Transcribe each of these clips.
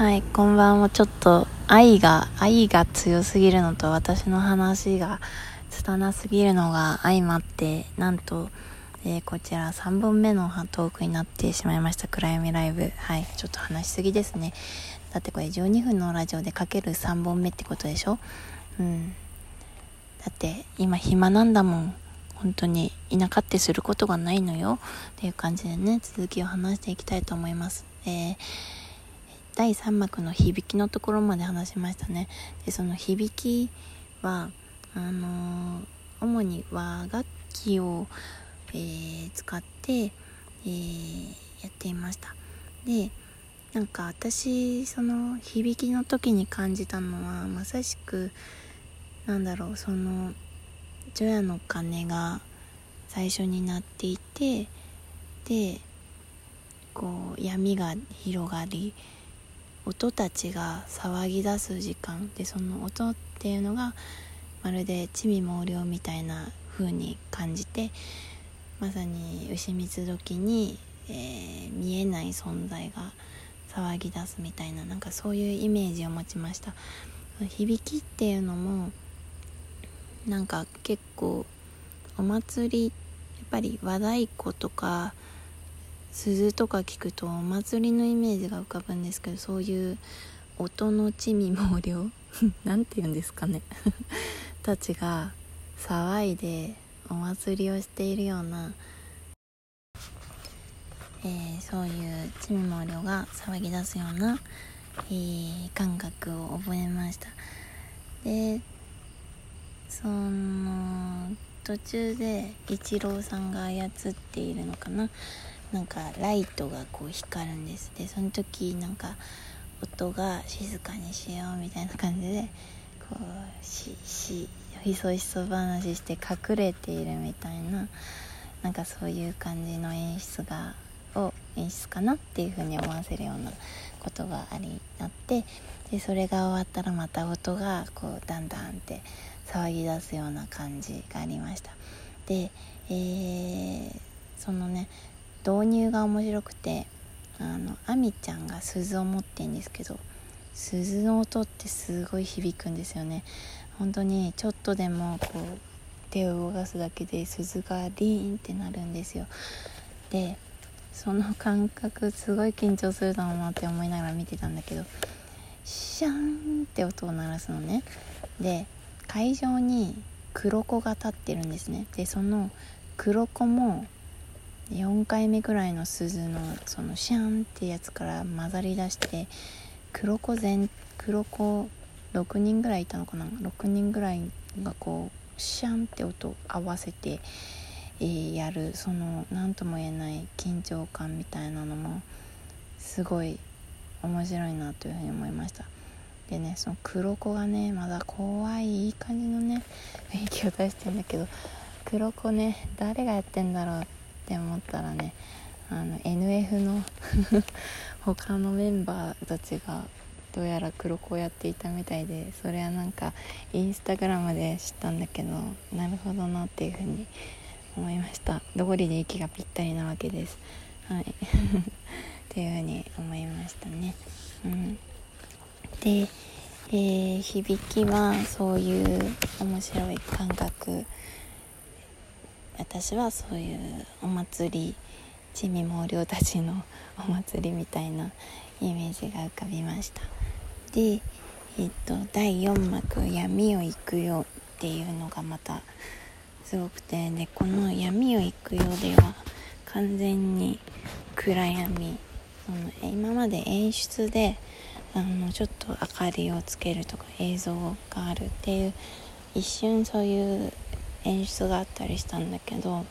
はい、こんばんは。ちょっと愛が、愛が強すぎるのと私の話が拙すぎるのが相まって、なんと、えーこちら3本目のトークになってしまいました。暗闇ライブ。はい、ちょっと話しすぎですね。だってこれ12分のラジオでかける3本目ってことでしょ？うん。だって今暇なんだもん。本当に田舎ってすることがないのよっていう感じでね続きを話していきたいと思います。えー第3幕の響きのところまで話しましたね。でその響きはあのー主に和楽器を、えー使って、えーやっていました。でなんか私その響きの時に感じたのはまさしくなんだろうその除夜の鐘が最初になっていてでこう闇が広がり音たちが騒ぎ出す時間でその音っていうのがまるで地味猛量みたいな風に感じてまさに牛蜜時に、えー見えない存在が騒ぎ出すみたいななんかそういうイメージを持ちました。響きっていうのもなんか結構お祭りやっぱり和太鼓とか鈴とか聞くとお祭りのイメージが浮かぶんですけどそういう音の地味猛量 なんて言うんですかね。たちが騒いでお祭りをしているような、えーそういう地味猛量が騒ぎ出すような、えー感覚を覚えました。でその途中で一郎さんが操っているのかな。なんかライトがこう光るんです。でその時なんか音が静かにしようみたいな感じでこうししひそひそ話して隠れているみたいななんかそういう感じの演出がを演出かなっていう風に思わせるようなことがありあってでそれが終わったらまた音がこうだんだんって騒ぎ出すような感じがありました。で、えーそのね導入が面白くてあのアミちゃんが鈴を持ってんですけど鈴の音ってすごい響くんですよね。本当にちょっとでもこう手を動かすだけで鈴がリーンってなるんですよ。でその感覚すごい緊張するだろうなって思いながら見てたんだけどシャーンって音を鳴らすのね。で会場に黒子が立ってるんですね。でその黒子も4回目ぐらいの鈴のそのシャンってやつから混ざり出して黒子全黒子6人ぐらいいたのかな？6人ぐらいがこうシャンって音を合わせて、えーやるその何とも言えない緊張感みたいなのもすごい面白いなというふうに思いました。でねその黒子がねまだ怖いいい感じのね 雰囲気を出してんだけど黒子ね誰がやってんだろうってって思ったらねあの NF の 他のメンバーたちがどうやら黒子をやっていたみたいでそれはなんかインスタグラムで知ったんだけどなるほどなっていうふうに思いました。道理で息がぴったりなわけです。はい。っていうふうに思いましたね。うん。で、えー響きはそういう面白い感覚私はそういうお祭り地味猛量たちのお祭りみたいなイメージが浮かびました。で、えっと第4幕「闇を行くよ」っていうのがまたすごくてでこの「闇を行くよ」では完全に暗闇その今まで演出であのちょっと明かりをつけるとか映像があるっていう一瞬そういう演出があったりしたんだけど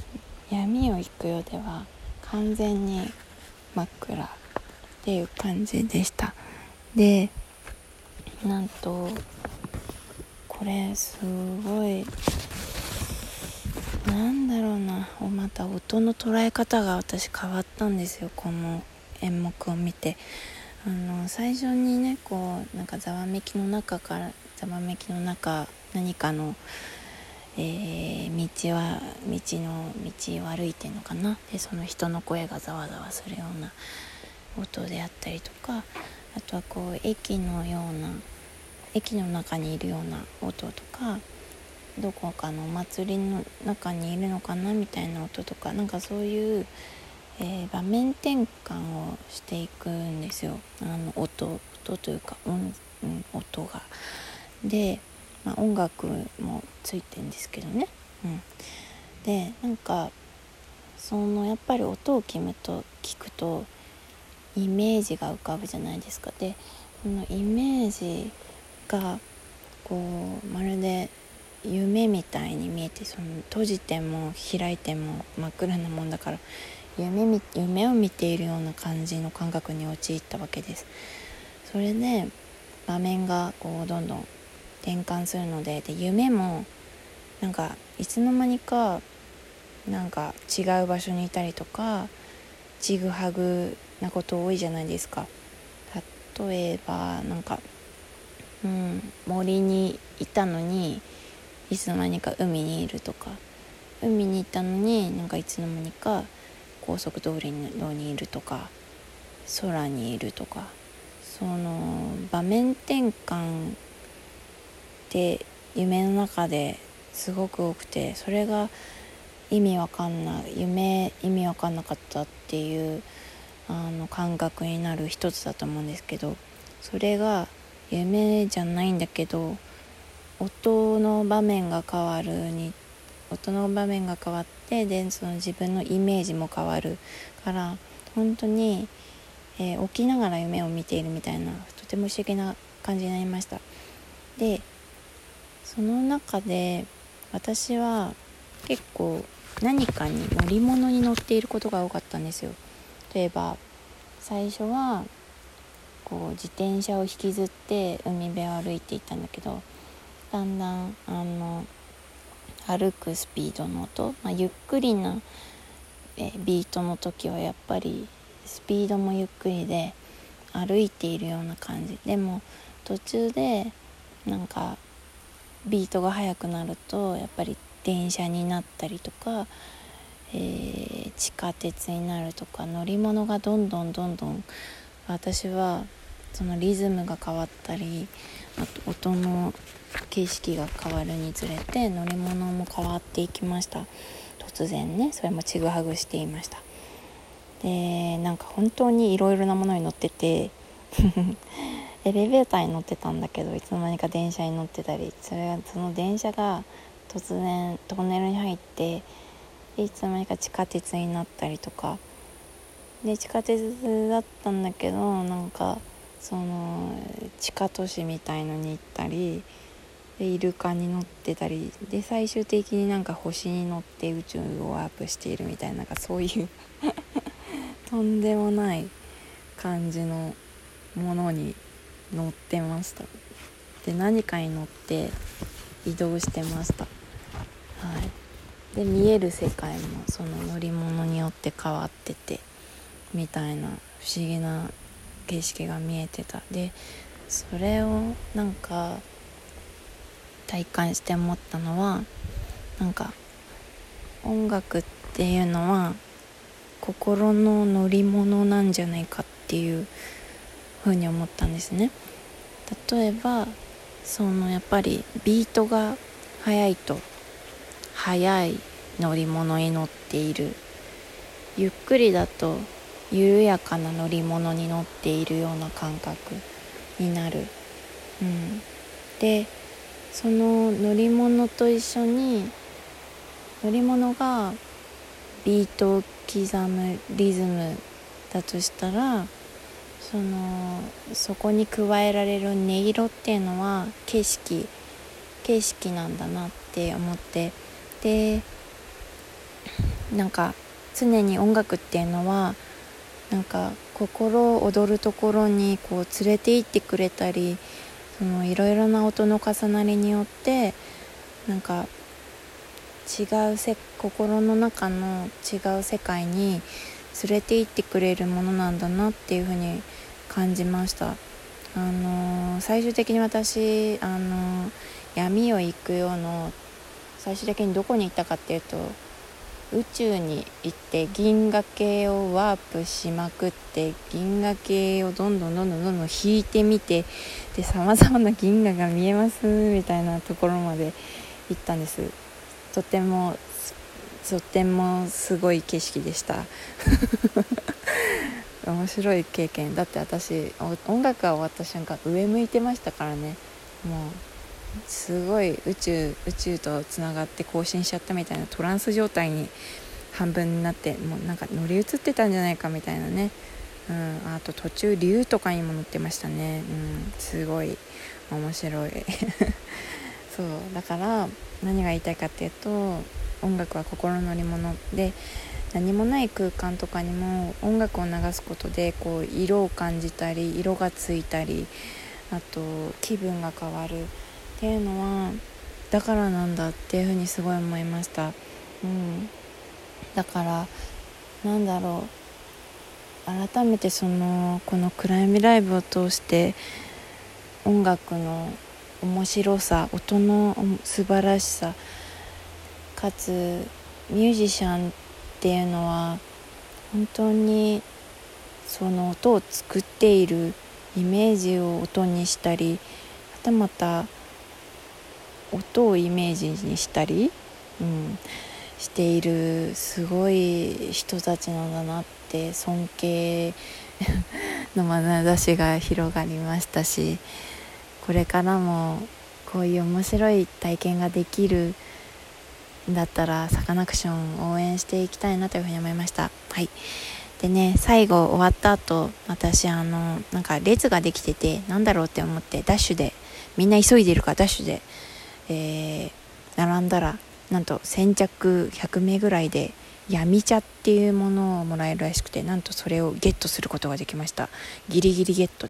「闇を行くよ」では完全に真っ暗っていう感じでした。でなんとこれすごいなんだろうなまた音の捉え方が私変わったんですよこの演目を見て。あの最初にねこうなんかざわめきの中からざわめきの中何かの、えー道は道の道を歩いてんのかな？でその人の声がざわざわするような音であったりとかあとはこう駅のような駅の中にいるような音とかどこかのお祭りの中にいるのかなみたいな音とかなんかそういう、えー、場面転換をしていくんですよあの音音というか音,、うん、音が。で、まあ、音楽もついてんですけどね。うん、でなんかそのやっぱり音を決めと聞くとイメージが浮かぶじゃないですか。でそのイメージがこうまるで夢みたいに見えてその閉じても開いても真っ暗なもんだから夢夢を見ているような感じの感覚に陥ったわけですそれで場面がこうどんどん転換するのでで夢もなんかいつの間にかなんか違う場所にいたりとかちぐはぐなこと多いじゃないですか。例えばなんかうん森にいたのにいつの間にか海にいるとか。海に行ったのになんかいつの間にか高速道路にいるとか空にいるとか。その場面転換って夢の中ですごく多くてそれが意味わかんない夢意味わかんなかったっていうあの感覚になる一つだと思うんですけどそれが夢じゃないんだけど音の場面が変わるに音の場面が変わってでその自分のイメージも変わるから本当に、えー、起きながら夢を見ているみたいなとても不思議な感じになりました。でその中で私は結構何かに乗り物に乗っていることが多かったんですよ。例えば最初はこう自転車を引きずって海辺を歩いていたんだけどだんだんあの歩くスピードの音、まあ、ゆっくりなえビートの時はやっぱりスピードもゆっくりで歩いているような感じ。でも途中でなんかビートが速くなるとやっぱり電車になったりとか、えー、地下鉄になるとか乗り物がどんどんどんどん私はそのリズムが変わったりあと音の景色が変わるにつれて乗り物も変わっていきました。突然ねそれもちぐはぐしていました。でなんか本当にいろいろなものに乗っててエレベーターに乗ってたんだけどいつの間にか電車に乗ってたりそれがその電車が突然トンネルに入っていつの間にか地下鉄になったりとか。で地下鉄だったんだけどなんかその地下都市みたいのに行ったりでイルカに乗ってたりで最終的になんか星に乗って宇宙をワープしているみたいななんかそういう とんでもない感じのものに乗ってました。で何かに乗って移動してました。はい。で見える世界もその乗り物によって変わっててみたいな不思議な景色が見えてた。でそれをなんか体感して思ったのはなんか音楽っていうのは心の乗り物なんじゃないかっていうふうに思ったんですね。例えばそのやっぱりビートが速いと速い乗り物に乗っている。ゆっくりだと緩やかな乗り物に乗っているような感覚になる、うん、でその乗り物と一緒に乗り物がビートを刻むリズムだとしたらそのそこに加えられる音色っていうのは景色景色なんだなって思ってでなんか常に音楽っていうのはなんか心を躍るところにこう連れて行ってくれたりそのいろいろな音の重なりによってなんか違うせ心の中の違う世界に連れて行ってくれるものなんだなっていうふうに感じました。あの、最終的に私、あの、闇を行くようの最終的にどこに行ったかっていうと宇宙に行って銀河系をワープしまくって銀河系をどんどんどんどんどんどん引いてみてでさまざまな銀河が見えますみたいなところまで行ったんです。とてもとてもすごい景色でした。面白い経験。だって私音楽が終わった瞬間上向いてましたからね。もうすごい宇宙宇宙とつながって更新しちゃったみたいなトランス状態に半分になってもうなんか乗り移ってたんじゃないかみたいなね、うん、あと途中竜とかにも乗ってましたね、うん、すごい面白い。そうだから何が言いたいかっていうと音楽は心の乗り物で何もない空間とかにも音楽を流すことでこう色を感じたり色がついたりあと気分が変わる。っていうのはだからなんだっていうふうにすごい思いました、うん、だからなんだろう。改めてそのこの暗闇ライブを通して音楽の面白さ音の素晴らしさかつミュージシャンってていうのは本当にその音を作っているイメージを音にしたりはたまた音をイメージにしたり、うん、しているすごい人たちなんだなって尊敬の眼差しが広がりましたしこれからもこういう面白い体験ができるだったらサカナクションを応援していきたいなというふうに思いました。はい。でね最後終わった後私あのなんか列ができててなんだろうって思ってダッシュでみんな急いでるからダッシュで、えー、並んだらなんと先着100名ぐらいで闇茶っていうものをもらえるらしくてなんとそれをゲットすることができました。ギリギリゲット